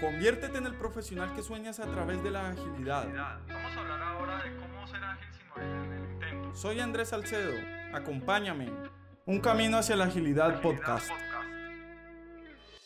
Conviértete en el profesional que sueñas a través de la agilidad. Vamos a hablar ahora de cómo ser ágil sin morir en el intento. Soy Andrés Salcedo. Acompáñame. Un camino hacia la agilidad podcast.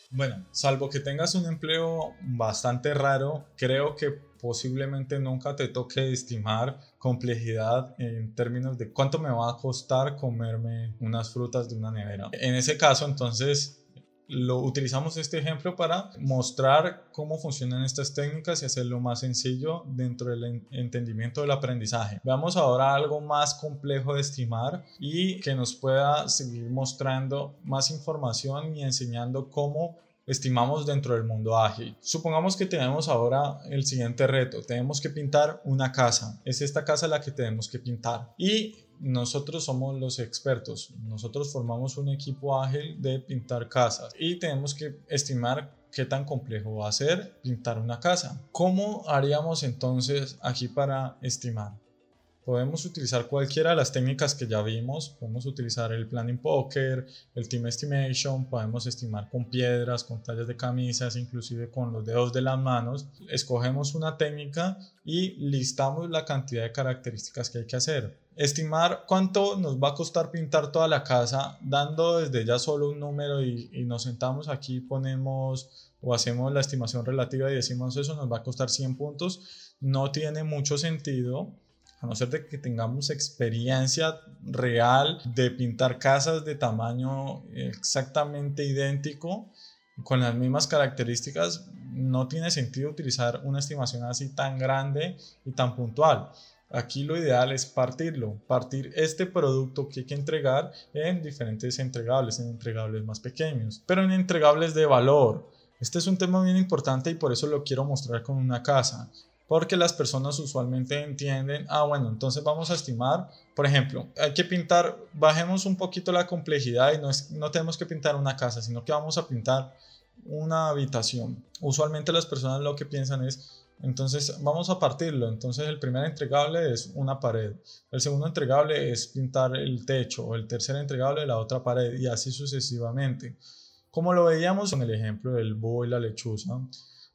Bueno, salvo que tengas un empleo bastante raro, creo que posiblemente nunca te toque estimar complejidad en términos de cuánto me va a costar comerme unas frutas de una nevera. En ese caso, entonces, lo utilizamos este ejemplo para mostrar cómo funcionan estas técnicas y hacerlo más sencillo dentro del entendimiento del aprendizaje. Veamos ahora algo más complejo de estimar y que nos pueda seguir mostrando más información y enseñando cómo estimamos dentro del mundo ágil. Supongamos que tenemos ahora el siguiente reto. Tenemos que pintar una casa. Es esta casa la que tenemos que pintar. Y nosotros somos los expertos. Nosotros formamos un equipo ágil de pintar casas y tenemos que estimar qué tan complejo va a ser pintar una casa. ¿Cómo haríamos entonces aquí para estimar? Podemos utilizar cualquiera de las técnicas que ya vimos. Podemos utilizar el planning poker, el team estimation, podemos estimar con piedras, con tallas de camisas, inclusive con los dedos de las manos. Escogemos una técnica y listamos la cantidad de características que hay que hacer. Estimar cuánto nos va a costar pintar toda la casa, dando desde ya solo un número y, y nos sentamos aquí, ponemos o hacemos la estimación relativa y decimos eso nos va a costar 100 puntos, no tiene mucho sentido a no ser de que tengamos experiencia real de pintar casas de tamaño exactamente idéntico, con las mismas características, no tiene sentido utilizar una estimación así tan grande y tan puntual. Aquí lo ideal es partirlo, partir este producto que hay que entregar en diferentes entregables, en entregables más pequeños, pero en entregables de valor. Este es un tema bien importante y por eso lo quiero mostrar con una casa porque las personas usualmente entienden, ah, bueno, entonces vamos a estimar, por ejemplo, hay que pintar, bajemos un poquito la complejidad y no, no tenemos que pintar una casa, sino que vamos a pintar una habitación. Usualmente las personas lo que piensan es, entonces vamos a partirlo, entonces el primer entregable es una pared, el segundo entregable es pintar el techo, el tercer entregable la otra pared y así sucesivamente. Como lo veíamos en el ejemplo del búho y la lechuza,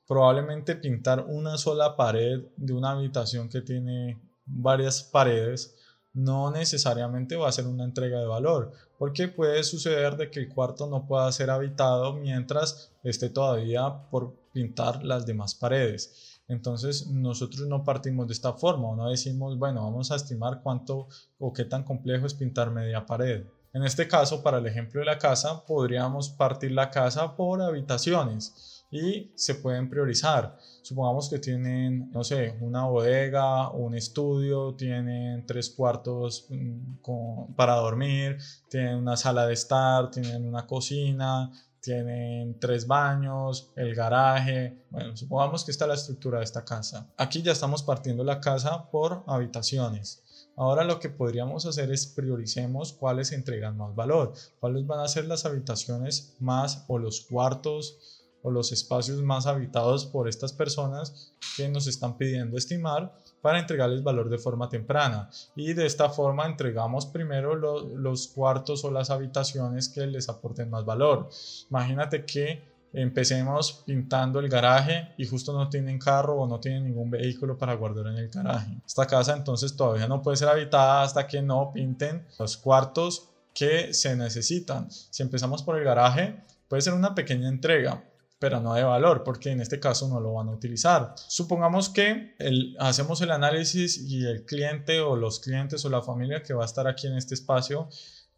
probablemente pintar una sola pared de una habitación que tiene varias paredes no necesariamente va a ser una entrega de valor, porque puede suceder de que el cuarto no pueda ser habitado mientras esté todavía por pintar las demás paredes. Entonces nosotros no partimos de esta forma, no decimos, bueno, vamos a estimar cuánto o qué tan complejo es pintar media pared. En este caso, para el ejemplo de la casa, podríamos partir la casa por habitaciones y se pueden priorizar. Supongamos que tienen, no sé, una bodega, un estudio, tienen tres cuartos mm, para dormir, tienen una sala de estar, tienen una cocina, tienen tres baños, el garaje. Bueno, supongamos que está la estructura de esta casa. Aquí ya estamos partiendo la casa por habitaciones. Ahora lo que podríamos hacer es prioricemos cuáles entregan más valor, cuáles van a ser las habitaciones más o los cuartos o los espacios más habitados por estas personas que nos están pidiendo estimar para entregarles valor de forma temprana. Y de esta forma entregamos primero los cuartos o las habitaciones que les aporten más valor. Imagínate que empecemos pintando el garaje y justo no tienen carro o no tienen ningún vehículo para guardar en el garaje. Esta casa entonces todavía no puede ser habitada hasta que no pinten los cuartos que se necesitan. Si empezamos por el garaje, puede ser una pequeña entrega, pero no de valor, porque en este caso no lo van a utilizar. Supongamos que hacemos el análisis y el cliente o los clientes o la familia que va a estar aquí en este espacio,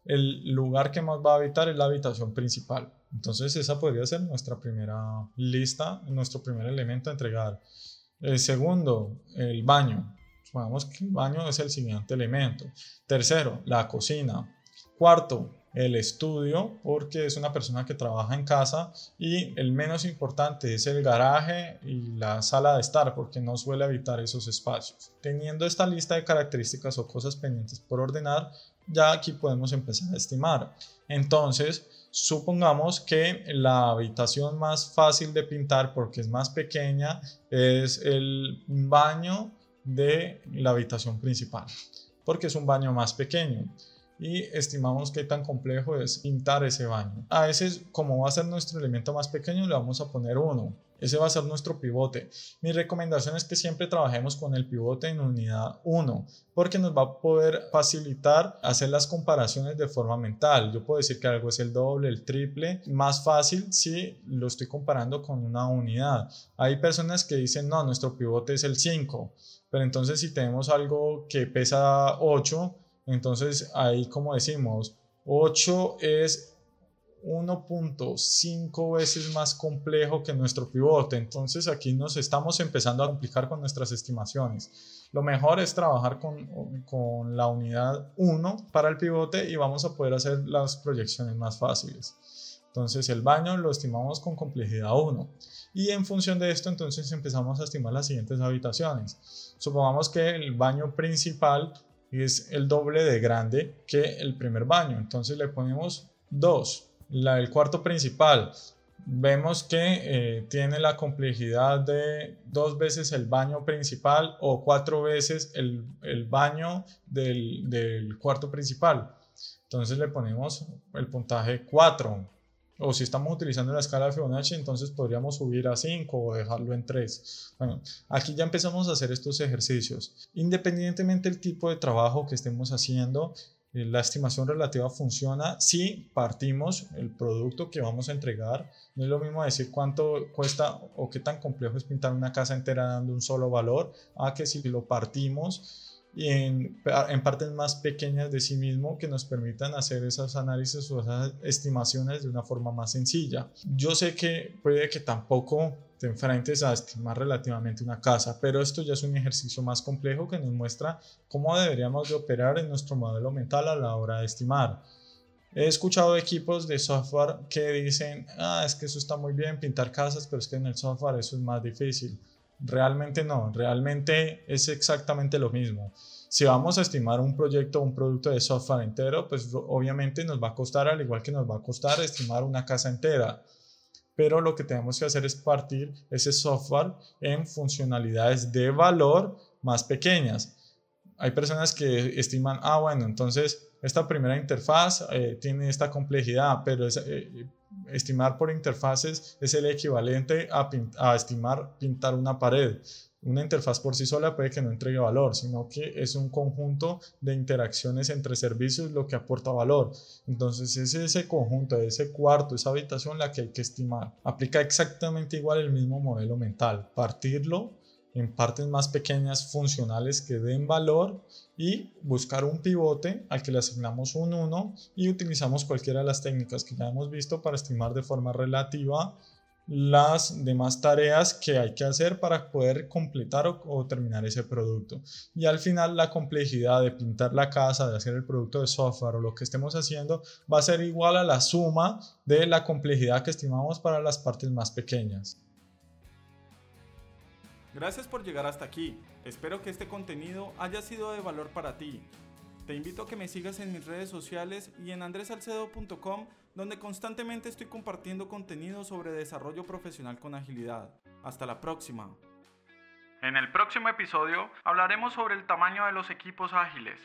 el lugar que más va a habitar es la habitación principal. Entonces esa podría ser nuestra primera lista, nuestro primer elemento a entregar. El segundo, el baño. Supongamos que el baño es el siguiente elemento. Tercero, la cocina. Cuarto, el estudio porque es una persona que trabaja en casa y el menos importante es el garaje y la sala de estar porque no suele habitar esos espacios. Teniendo esta lista de características o cosas pendientes por ordenar, ya aquí podemos empezar a estimar. Entonces, supongamos que la habitación más fácil de pintar porque es más pequeña es el baño de la habitación principal porque es un baño más pequeño y estimamos qué tan complejo es pintar ese baño. A veces, como va a ser nuestro elemento más pequeño, le vamos a poner uno. Ese va a ser nuestro pivote. Mi recomendación es que siempre trabajemos con el pivote en unidad 1, porque nos va a poder facilitar hacer las comparaciones de forma mental. Yo puedo decir que algo es el doble, el triple, más fácil si lo estoy comparando con una unidad. Hay personas que dicen, no, nuestro pivote es el 5, pero entonces si tenemos algo que pesa 8, entonces ahí como decimos, 8 es 1.5 veces más complejo que nuestro pivote. Entonces aquí nos estamos empezando a complicar con nuestras estimaciones. Lo mejor es trabajar con, con la unidad 1 para el pivote y vamos a poder hacer las proyecciones más fáciles. Entonces el baño lo estimamos con complejidad 1. Y en función de esto entonces empezamos a estimar las siguientes habitaciones. Supongamos que el baño principal es el doble de grande que el primer baño. Entonces le ponemos 2 el cuarto principal, vemos que eh, tiene la complejidad de dos veces el baño principal o cuatro veces el, baño del, del, cuarto principal. Entonces le ponemos el puntaje 4. O si estamos utilizando la escala de Fibonacci, entonces podríamos subir a 5 o dejarlo en 3. Bueno, aquí ya empezamos a hacer estos ejercicios. Independientemente del tipo de trabajo que estemos haciendo, eh, la estimación relativa funciona si partimos el producto que vamos a entregar. No es lo mismo decir cuánto cuesta o qué tan complejo es pintar una casa entera dando un solo valor, a que si lo partimos en, en partes más pequeñas de sí mismo que nos permitan hacer esos análisis o esas estimaciones de una forma más sencilla. Yo sé que puede que tampoco te enfrentes a estimar relativamente una casa, pero esto ya es un ejercicio más complejo que nos muestra cómo deberíamos de operar en nuestro modelo mental a la hora de estimar. He escuchado equipos de software que dicen, ah, es que eso está muy bien, pintar casas, pero es que en el software eso es más difícil. Realmente no, realmente es exactamente lo mismo. Si vamos a estimar un proyecto o un producto de software entero, pues obviamente nos va a costar al igual que nos va a costar estimar una casa entera pero lo que tenemos que hacer es partir ese software en funcionalidades de valor más pequeñas. Hay personas que estiman, ah, bueno, entonces esta primera interfaz eh, tiene esta complejidad, pero eh, estimar por interfaces es el equivalente a, a estimar pintar una pared una interfaz por sí sola puede que no entregue valor, sino que es un conjunto de interacciones entre servicios lo que aporta valor. Entonces es ese conjunto, ese cuarto, esa habitación la que hay que estimar. Aplica exactamente igual el mismo modelo mental, partirlo en partes más pequeñas funcionales que den valor y buscar un pivote al que le asignamos un 1 y utilizamos cualquiera de las técnicas que ya hemos visto para estimar de forma relativa las demás tareas que hay que hacer para poder completar o, terminar ese producto. Y al final la complejidad de pintar la casa, de hacer el producto de software o lo que estemos haciendo va a ser igual a la suma de la complejidad que estimamos para las partes más pequeñas. Gracias por llegar hasta aquí. Espero que este contenido haya sido de valor para ti. Te invito a que me sigas en mis redes sociales y en andresalcedo.com donde constantemente estoy compartiendo contenido sobre desarrollo profesional con agilidad. Hasta la próxima. En el próximo episodio hablaremos sobre el tamaño de los equipos ágiles